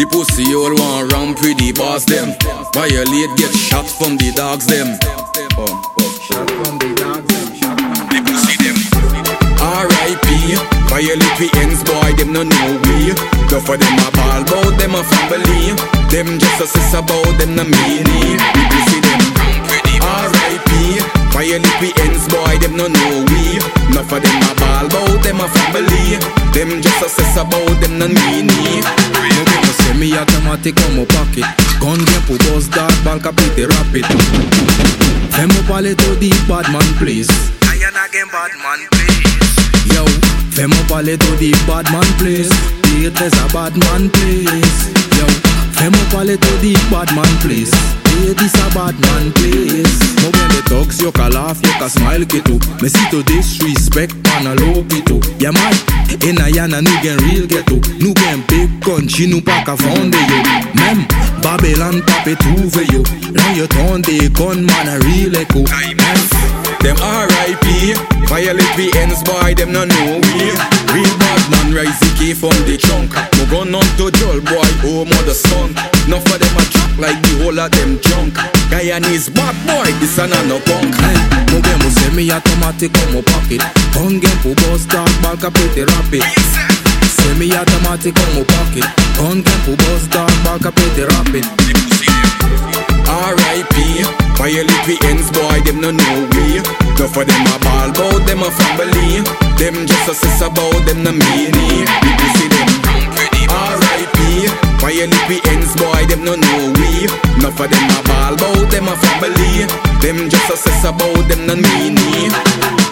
The pussy all want with the boss them. Violate get shot from the dogs them. Shot from the dogs them. The pussy them. R.I.P. Violate we ends boy them no know we. Go for them a ball bout them a family. Them just a sis about them no meanie. The pussy them. R.I.P. Violate we ends boy them no know we. No for them a ball bout them a family. Them just a sis about them no meanie. No semi-automatic como pocket. Gun game pour boss dog, ball capite rapid. Fais-moi parler to oh, the bad man please. Lion again, bad man, please. Yo, fais-moi parler to oh, the bad man please. It is a bad man please. Yo, fais-moi parler to oh, the bad man please. It is a bad man please. Mo bien de talks, yo ka laugh, yo ka smile ki tou Me si to disrespect, man a low pi tou Yeah man, in a yana nou gen real ghetto Nou gen big country, nou pa ka fonde yo Mem, Babylon pape trouve yo Lan yo ton con, man a real echo Mem, Them R.I.P. Violate we ends boy, them no know we. Real bad man rise from the trunk. No gun on to jail boy, oh mother son. Enough of them of them junk. Guyanese bad boy, this a no punk. Mo bien mo semi-automatic como pocket Gun game pour boss dog, ball capite rapid Semi-automatic como pocket Gun game pour boss dog, ball capite rapid R.I.P. Violate we ends boy, them no know we. Enough of them a ball bout them a family. Them just a sis about them no meanie. We pussy them. R.I.P. Violate we ends boy, them no know we. Enough of them a ball bout them a family. Them just a sis about them no meanie.